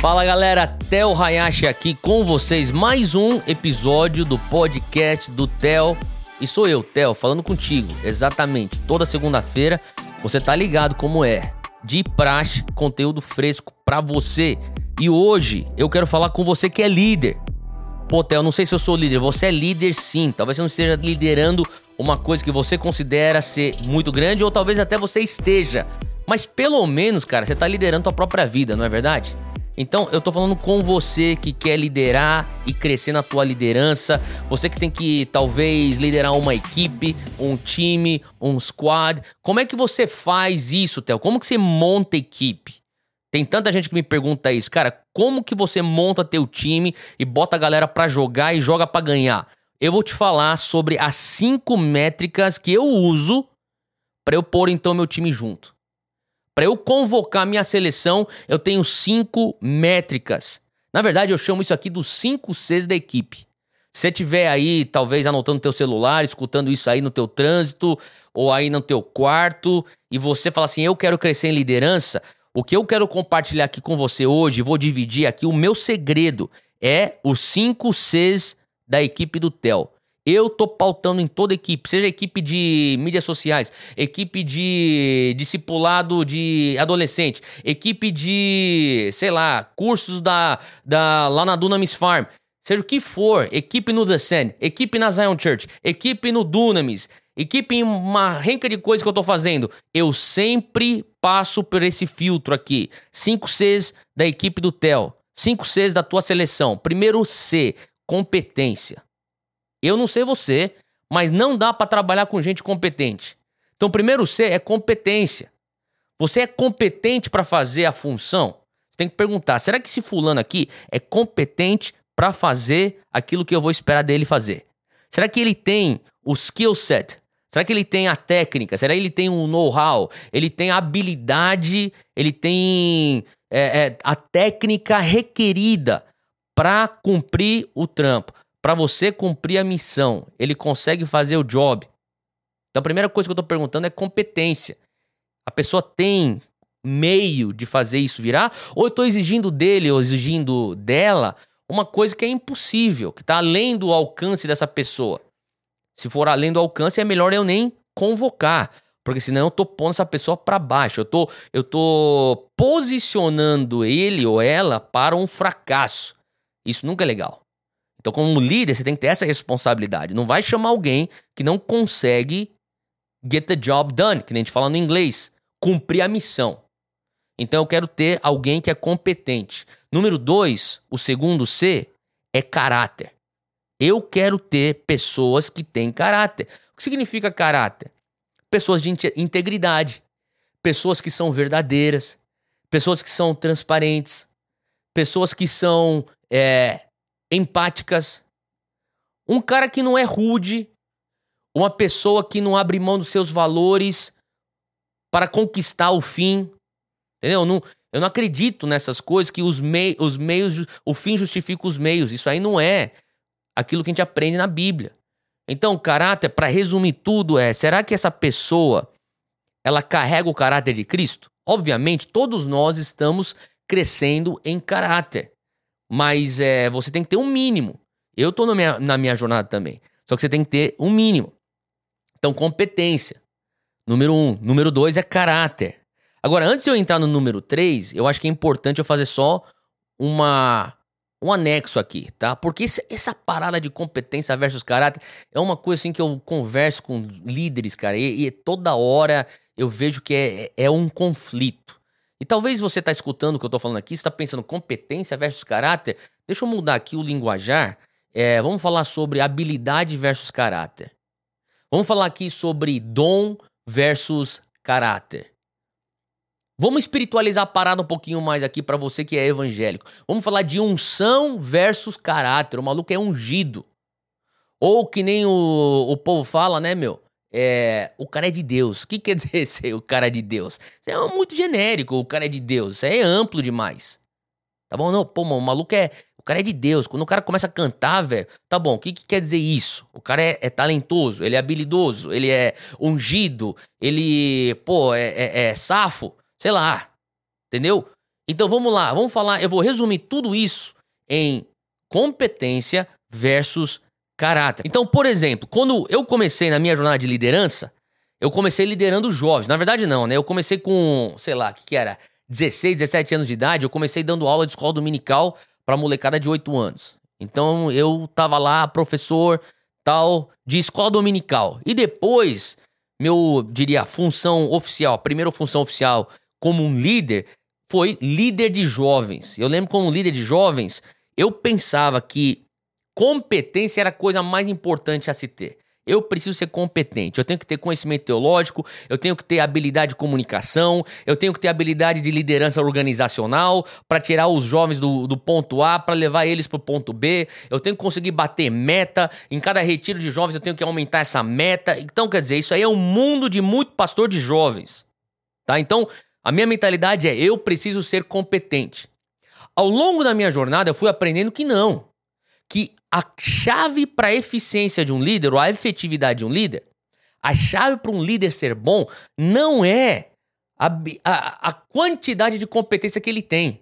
Fala galera, Theo Hayashi aqui com vocês. Mais um episódio do podcast do Theo. E sou eu, Theo, falando contigo. Exatamente. Toda segunda-feira você tá ligado como é. De praxe, conteúdo fresco pra você. E hoje eu quero falar com você que é líder. Pô, Theo, não sei se eu sou líder. Você é líder sim. Talvez você não esteja liderando uma coisa que você considera ser muito grande, ou talvez até você esteja. Mas pelo menos, cara, você tá liderando tua própria vida, não é verdade? Então, eu tô falando com você que quer liderar e crescer na tua liderança, você que tem que talvez liderar uma equipe, um time, um squad. Como é que você faz isso, Theo? Como que você monta equipe? Tem tanta gente que me pergunta isso, cara, como que você monta teu time e bota a galera para jogar e joga para ganhar? Eu vou te falar sobre as cinco métricas que eu uso para eu pôr então meu time junto. Para eu convocar minha seleção, eu tenho cinco métricas. Na verdade, eu chamo isso aqui dos cinco Cs da equipe. Se você tiver aí, talvez anotando no teu celular, escutando isso aí no teu trânsito ou aí no teu quarto, e você fala assim: "Eu quero crescer em liderança", o que eu quero compartilhar aqui com você hoje, vou dividir aqui o meu segredo é os cinco Cs da equipe do Tel. Eu tô pautando em toda equipe, seja equipe de mídias sociais, equipe de discipulado de adolescente, equipe de, sei lá, cursos da, da lá na Dunamis Farm, seja o que for, equipe no The Sand, equipe na Zion Church, equipe no Dunamis, equipe em uma renca de coisas que eu tô fazendo, eu sempre passo por esse filtro aqui. 5 Cs da equipe do Tel, 5 Cs da tua seleção. Primeiro C, competência. Eu não sei você, mas não dá para trabalhar com gente competente. Então, primeiro C é competência. Você é competente para fazer a função? Você tem que perguntar: será que esse fulano aqui é competente para fazer aquilo que eu vou esperar dele fazer? Será que ele tem o skill set? Será que ele tem a técnica? Será que ele tem o know-how? Ele tem a habilidade? Ele tem é, é, a técnica requerida para cumprir o trampo? Para você cumprir a missão, ele consegue fazer o job. Então a primeira coisa que eu estou perguntando é competência. A pessoa tem meio de fazer isso virar? Ou eu estou exigindo dele ou exigindo dela uma coisa que é impossível, que está além do alcance dessa pessoa? Se for além do alcance, é melhor eu nem convocar. Porque senão eu tô pondo essa pessoa para baixo. Eu tô, eu tô posicionando ele ou ela para um fracasso. Isso nunca é legal. Então, como líder, você tem que ter essa responsabilidade. Não vai chamar alguém que não consegue get the job done, que nem a gente fala no inglês, cumprir a missão. Então, eu quero ter alguém que é competente. Número dois, o segundo C, é caráter. Eu quero ter pessoas que têm caráter. O que significa caráter? Pessoas de integridade, pessoas que são verdadeiras, pessoas que são transparentes, pessoas que são é, empáticas, um cara que não é rude, uma pessoa que não abre mão dos seus valores para conquistar o fim. Entendeu? Não, eu não acredito nessas coisas que os, mei, os meios, o fim justifica os meios. Isso aí não é aquilo que a gente aprende na Bíblia. Então, caráter, para resumir tudo, é: será que essa pessoa ela carrega o caráter de Cristo? Obviamente, todos nós estamos crescendo em caráter. Mas é, você tem que ter um mínimo. Eu tô na minha, na minha jornada também. Só que você tem que ter um mínimo. Então, competência. Número um. Número dois é caráter. Agora, antes de eu entrar no número três, eu acho que é importante eu fazer só uma um anexo aqui, tá? Porque essa parada de competência versus caráter é uma coisa assim que eu converso com líderes, cara, e, e toda hora eu vejo que é, é um conflito. E talvez você está escutando o que eu estou falando aqui, está pensando competência versus caráter. Deixa eu mudar aqui o linguajar. É, vamos falar sobre habilidade versus caráter. Vamos falar aqui sobre dom versus caráter. Vamos espiritualizar a parada um pouquinho mais aqui para você que é evangélico. Vamos falar de unção versus caráter. O maluco é ungido. Ou que nem o, o povo fala, né, meu? É, o cara é de Deus. O que quer dizer ser o cara de Deus? Isso é muito genérico, o cara é de Deus. Isso é amplo demais. Tá bom? Não, pô, mano, o maluco é. O cara é de Deus. Quando o cara começa a cantar, velho, tá bom, o que, que quer dizer isso? O cara é, é, talentoso, ele é habilidoso, ele é ungido, ele, pô, é, é, é safo, sei lá. Entendeu? Então vamos lá, vamos falar, eu vou resumir tudo isso em competência versus caráter. Então, por exemplo, quando eu comecei na minha jornada de liderança, eu comecei liderando jovens. Na verdade, não, né? Eu comecei com, sei lá, o que, que era? 16, 17 anos de idade. Eu comecei dando aula de escola dominical pra molecada de 8 anos. Então, eu tava lá, professor, tal, de escola dominical. E depois, meu, diria, função oficial, a primeira função oficial como um líder foi líder de jovens. Eu lembro como líder de jovens, eu pensava que competência era a coisa mais importante a se ter. Eu preciso ser competente, eu tenho que ter conhecimento teológico, eu tenho que ter habilidade de comunicação, eu tenho que ter habilidade de liderança organizacional para tirar os jovens do, do ponto A para levar eles para o ponto B, eu tenho que conseguir bater meta, em cada retiro de jovens eu tenho que aumentar essa meta. Então, quer dizer, isso aí é um mundo de muito pastor de jovens. Tá? Então, a minha mentalidade é eu preciso ser competente. Ao longo da minha jornada eu fui aprendendo que não, que a chave para a eficiência de um líder, ou a efetividade de um líder, a chave para um líder ser bom não é a, a, a, quantidade de competência que ele tem,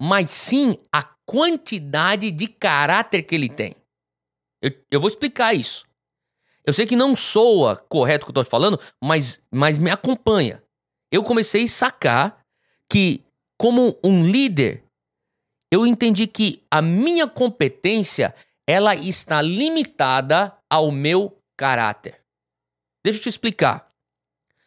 mas sim a quantidade de caráter que ele tem. Eu, eu vou explicar isso. Eu sei que não soa correto o que eu estou falando, mas, mas me acompanha. Eu comecei a sacar que, como um líder, eu entendi que a minha competência ela está limitada ao meu caráter. Deixa eu te explicar.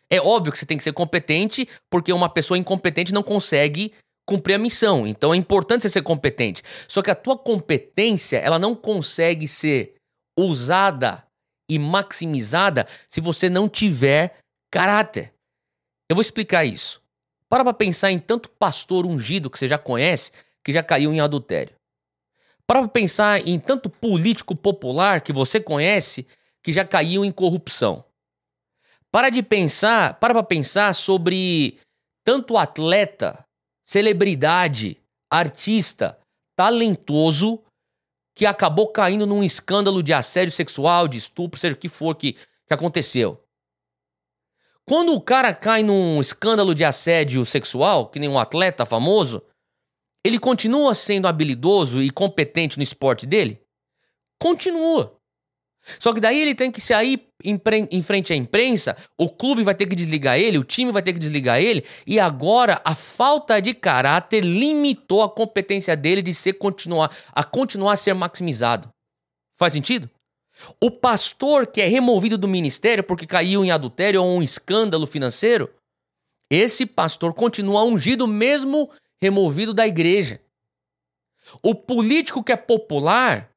É óbvio que você tem que ser competente, porque uma pessoa incompetente não consegue cumprir a missão. Então é importante você ser competente. Só que a tua competência, ela não consegue ser usada e maximizada se você não tiver caráter. Eu vou explicar isso. Para pra pensar em tanto pastor ungido que você já conhece que já caiu em adultério. Para pensar em tanto político popular que você conhece que já caiu em corrupção. Para de pensar, para para pensar sobre tanto atleta, celebridade, artista, talentoso que acabou caindo num escândalo de assédio sexual, de estupro, seja o que for que, que aconteceu. Quando o cara cai num escândalo de assédio sexual, que nem um atleta famoso, ele continua sendo habilidoso e competente no esporte dele? Continua. Só que daí ele tem que sair em frente à imprensa, o clube vai ter que desligar ele, o time vai ter que desligar ele, e agora a falta de caráter limitou a competência dele de ser continuar a continuar a ser maximizado. Faz sentido? O pastor que é removido do ministério porque caiu em adultério ou um escândalo financeiro, esse pastor continua ungido mesmo removido da igreja. O político que é popular,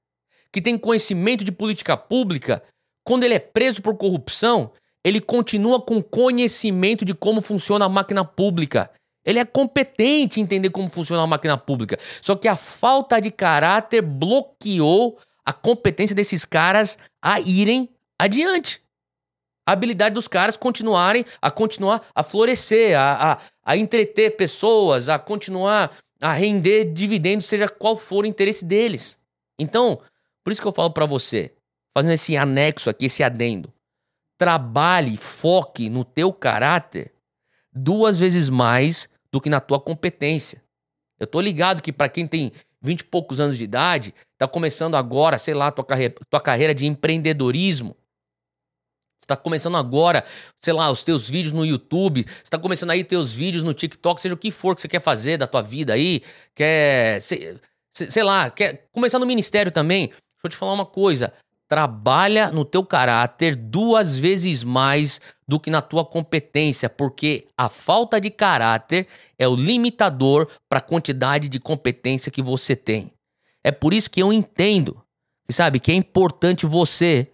que tem conhecimento de política pública, quando ele é preso por corrupção, ele continua com conhecimento de como funciona a máquina pública. Ele é competente em entender como funciona a máquina pública. Só que a falta de caráter bloqueou a competência desses caras a irem adiante a habilidade dos caras continuarem a continuar a florescer, a, a, a entreter pessoas, a continuar a render dividendos, seja qual for o interesse deles. Então, por isso que eu falo para você, fazendo esse anexo aqui, esse adendo, trabalhe, foque no teu caráter duas vezes mais do que na tua competência. Eu tô ligado que para quem tem 20 e poucos anos de idade, tá começando agora, sei lá, tua carreira, tua carreira de empreendedorismo, está começando agora, sei lá, os teus vídeos no YouTube, está começando aí teus vídeos no TikTok, seja o que for que você quer fazer da tua vida aí, quer, sei, sei lá, quer começar no ministério também. Deixa eu te falar uma coisa, trabalha no teu caráter duas vezes mais do que na tua competência, porque a falta de caráter é o limitador para a quantidade de competência que você tem. É por isso que eu entendo, sabe, que é importante você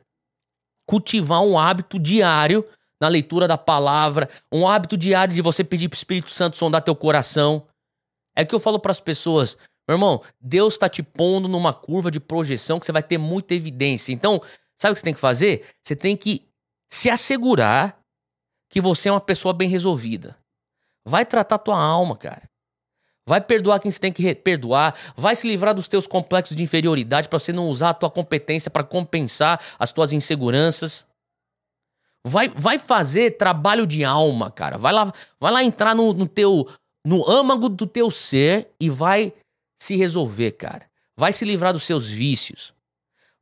cultivar um hábito diário na leitura da palavra, um hábito diário de você pedir para o Espírito Santo sondar teu coração. É que eu falo para as pessoas, meu irmão, Deus está te pondo numa curva de projeção que você vai ter muita evidência. Então, sabe o que você tem que fazer? Você tem que se assegurar que você é uma pessoa bem resolvida. Vai tratar tua alma, cara. Vai perdoar quem você tem que perdoar, vai se livrar dos teus complexos de inferioridade para você não usar a tua competência para compensar as tuas inseguranças. Vai, vai fazer trabalho de alma, cara. Vai lá, vai lá entrar no, no teu no âmago do teu ser e vai se resolver, cara. Vai se livrar dos seus vícios.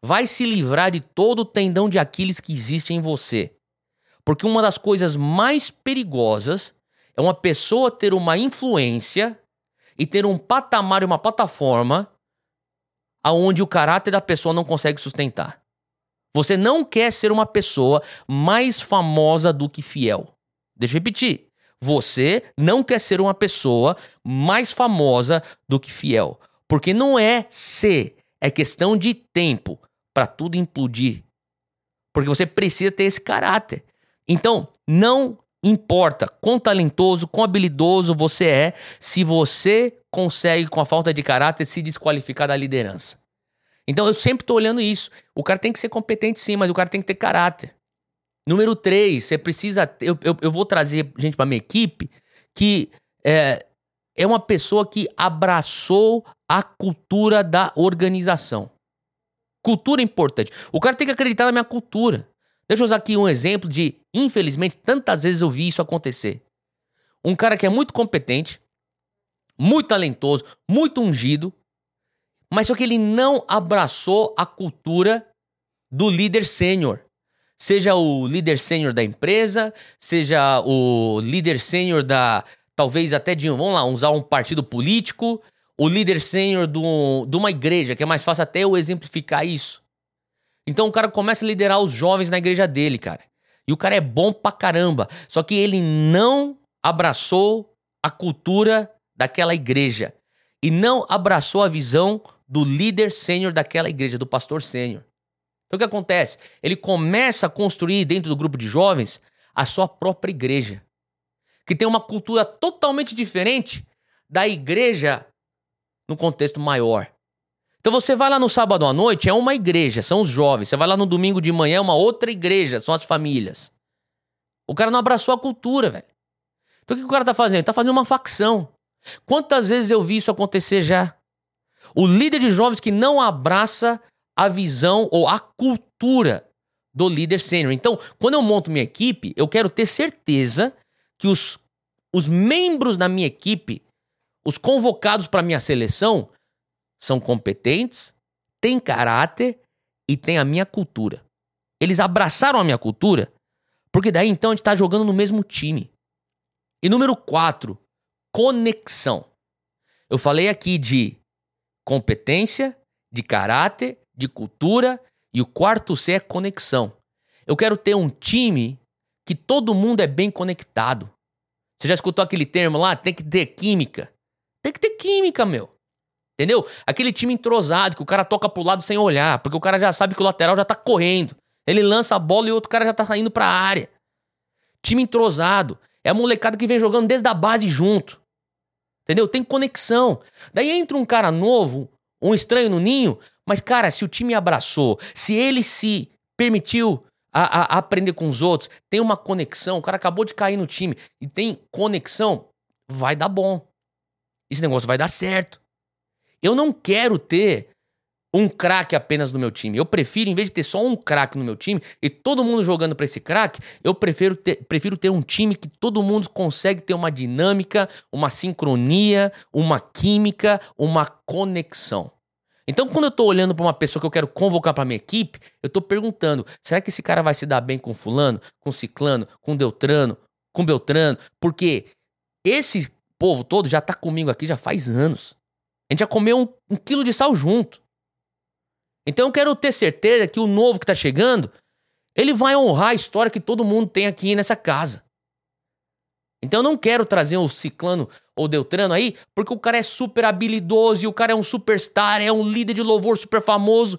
Vai se livrar de todo o tendão de Aquiles que existe em você. Porque uma das coisas mais perigosas é uma pessoa ter uma influência e ter um patamar e uma plataforma aonde o caráter da pessoa não consegue sustentar. Você não quer ser uma pessoa mais famosa do que fiel. Deixa eu repetir. Você não quer ser uma pessoa mais famosa do que fiel. Porque não é ser, é questão de tempo para tudo implodir. Porque você precisa ter esse caráter. Então, não importa quão talentoso, quão habilidoso você é, se você consegue, com a falta de caráter, se desqualificar da liderança. Então eu sempre tô olhando isso. O cara tem que ser competente sim, mas o cara tem que ter caráter. Número três, você precisa. Eu, eu, eu vou trazer gente pra minha equipe que é, é uma pessoa que abraçou a cultura da organização. Cultura é importante. O cara tem que acreditar na minha cultura. Deixa eu usar aqui um exemplo de, infelizmente, tantas vezes eu vi isso acontecer. Um cara que é muito competente, muito talentoso, muito ungido, mas só que ele não abraçou a cultura do líder sênior. Seja o líder sênior da empresa, seja o líder sênior da. Talvez até de. Vamos lá, usar um partido político, o líder sênior de uma igreja, que é mais fácil até eu exemplificar isso. Então o cara começa a liderar os jovens na igreja dele, cara. E o cara é bom pra caramba. Só que ele não abraçou a cultura daquela igreja. E não abraçou a visão do líder sênior daquela igreja, do pastor sênior. Então o que acontece? Ele começa a construir dentro do grupo de jovens a sua própria igreja, que tem uma cultura totalmente diferente da igreja no contexto maior. Então você vai lá no sábado à noite, é uma igreja, são os jovens. Você vai lá no domingo de manhã, é uma outra igreja, são as famílias. O cara não abraçou a cultura, velho. Então o que o cara tá fazendo? Tá fazendo uma facção. Quantas vezes eu vi isso acontecer já? O líder de jovens que não abraça a visão ou a cultura do líder sênior. Então, quando eu monto minha equipe, eu quero ter certeza que os, os membros da minha equipe, os convocados para minha seleção, são competentes, têm caráter e têm a minha cultura. Eles abraçaram a minha cultura, porque daí então a gente está jogando no mesmo time. E número 4, conexão. Eu falei aqui de competência, de caráter, de cultura e o quarto C é conexão. Eu quero ter um time que todo mundo é bem conectado. Você já escutou aquele termo lá? Tem que ter química. Tem que ter química, meu. Entendeu? Aquele time entrosado que o cara toca pro lado sem olhar, porque o cara já sabe que o lateral já tá correndo. Ele lança a bola e o outro cara já tá saindo pra área. Time entrosado. É a molecada que vem jogando desde a base junto. Entendeu? Tem conexão. Daí entra um cara novo, um estranho no ninho, mas, cara, se o time abraçou, se ele se permitiu a, a, a aprender com os outros, tem uma conexão, o cara acabou de cair no time e tem conexão, vai dar bom. Esse negócio vai dar certo. Eu não quero ter um craque apenas no meu time. Eu prefiro, em vez de ter só um craque no meu time e todo mundo jogando para esse craque, eu prefiro ter, prefiro ter um time que todo mundo consegue ter uma dinâmica, uma sincronia, uma química, uma conexão. Então, quando eu tô olhando para uma pessoa que eu quero convocar para minha equipe, eu tô perguntando: será que esse cara vai se dar bem com fulano, com ciclano, com Deltrano, com Beltrano? Porque esse povo todo já tá comigo aqui já faz anos. A gente já comeu um, um quilo de sal junto. Então eu quero ter certeza que o novo que está chegando, ele vai honrar a história que todo mundo tem aqui nessa casa. Então eu não quero trazer um ciclano ou Deltrano aí, porque o cara é super habilidoso e o cara é um superstar, é um líder de louvor super famoso.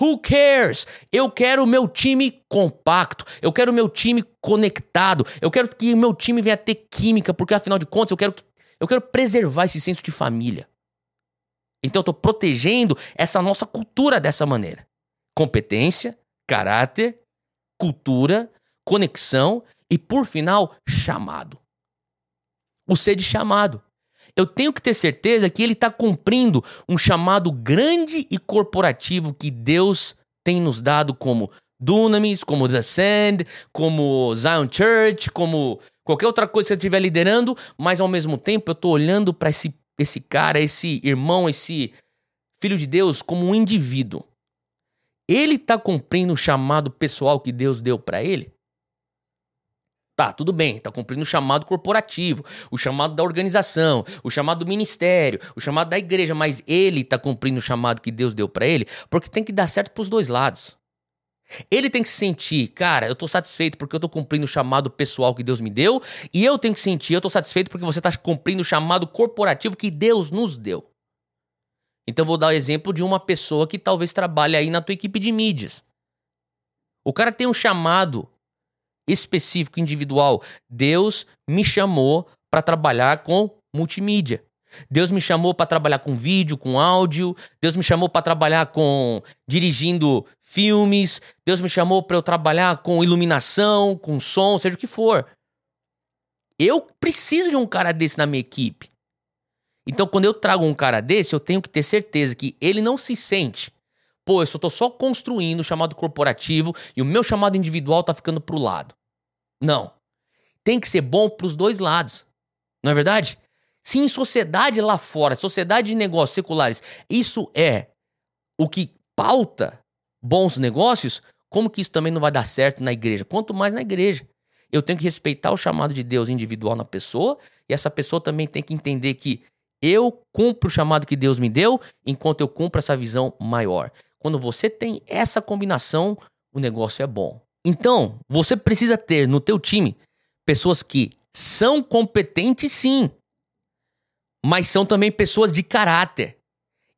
Who cares? Eu quero o meu time compacto, eu quero o meu time conectado, eu quero que o meu time venha ter química, porque afinal de contas eu quero, eu quero preservar esse senso de família. Então eu estou protegendo essa nossa cultura dessa maneira. Competência, caráter, cultura, conexão e, por final, chamado. O ser de chamado. Eu tenho que ter certeza que ele está cumprindo um chamado grande e corporativo que Deus tem nos dado como Dunamis, como The Sand, como Zion Church, como qualquer outra coisa que você estiver liderando, mas ao mesmo tempo eu tô olhando para esse, esse cara, esse irmão, esse filho de Deus como um indivíduo. Ele tá cumprindo o chamado pessoal que Deus deu para ele? Tá, tudo bem, tá cumprindo o chamado corporativo, o chamado da organização, o chamado do ministério, o chamado da igreja, mas ele tá cumprindo o chamado que Deus deu para ele, porque tem que dar certo pros dois lados. Ele tem que se sentir, cara, eu tô satisfeito porque eu tô cumprindo o chamado pessoal que Deus me deu, e eu tenho que sentir, eu tô satisfeito porque você tá cumprindo o chamado corporativo que Deus nos deu. Então vou dar o exemplo de uma pessoa que talvez trabalhe aí na tua equipe de mídias. O cara tem um chamado específico, individual. Deus me chamou para trabalhar com multimídia. Deus me chamou para trabalhar com vídeo, com áudio. Deus me chamou para trabalhar com dirigindo filmes. Deus me chamou para eu trabalhar com iluminação, com som, seja o que for. Eu preciso de um cara desse na minha equipe. Então, quando eu trago um cara desse, eu tenho que ter certeza que ele não se sente pô, eu só tô só construindo o chamado corporativo e o meu chamado individual tá ficando pro lado. Não. Tem que ser bom pros dois lados. Não é verdade? Se em sociedade lá fora, sociedade de negócios seculares, isso é o que pauta bons negócios, como que isso também não vai dar certo na igreja? Quanto mais na igreja. Eu tenho que respeitar o chamado de Deus individual na pessoa, e essa pessoa também tem que entender que eu cumpro o chamado que Deus me deu, enquanto eu cumpro essa visão maior. Quando você tem essa combinação, o negócio é bom. Então, você precisa ter no teu time pessoas que são competentes sim, mas são também pessoas de caráter.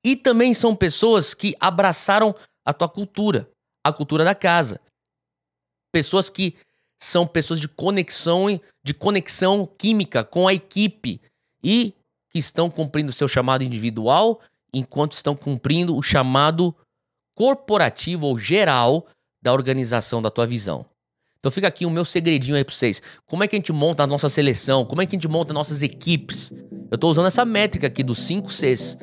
E também são pessoas que abraçaram a tua cultura, a cultura da casa. Pessoas que são pessoas de conexão, de conexão química com a equipe e que estão cumprindo o seu chamado individual enquanto estão cumprindo o chamado corporativo ou geral da organização da tua visão. Então fica aqui o meu segredinho aí para vocês. Como é que a gente monta a nossa seleção? Como é que a gente monta nossas equipes? Eu estou usando essa métrica aqui dos 5 Cs.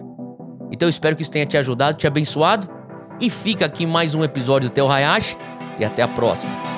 Então eu espero que isso tenha te ajudado, te abençoado. E fica aqui mais um episódio do Teu Hayashi. E até a próxima.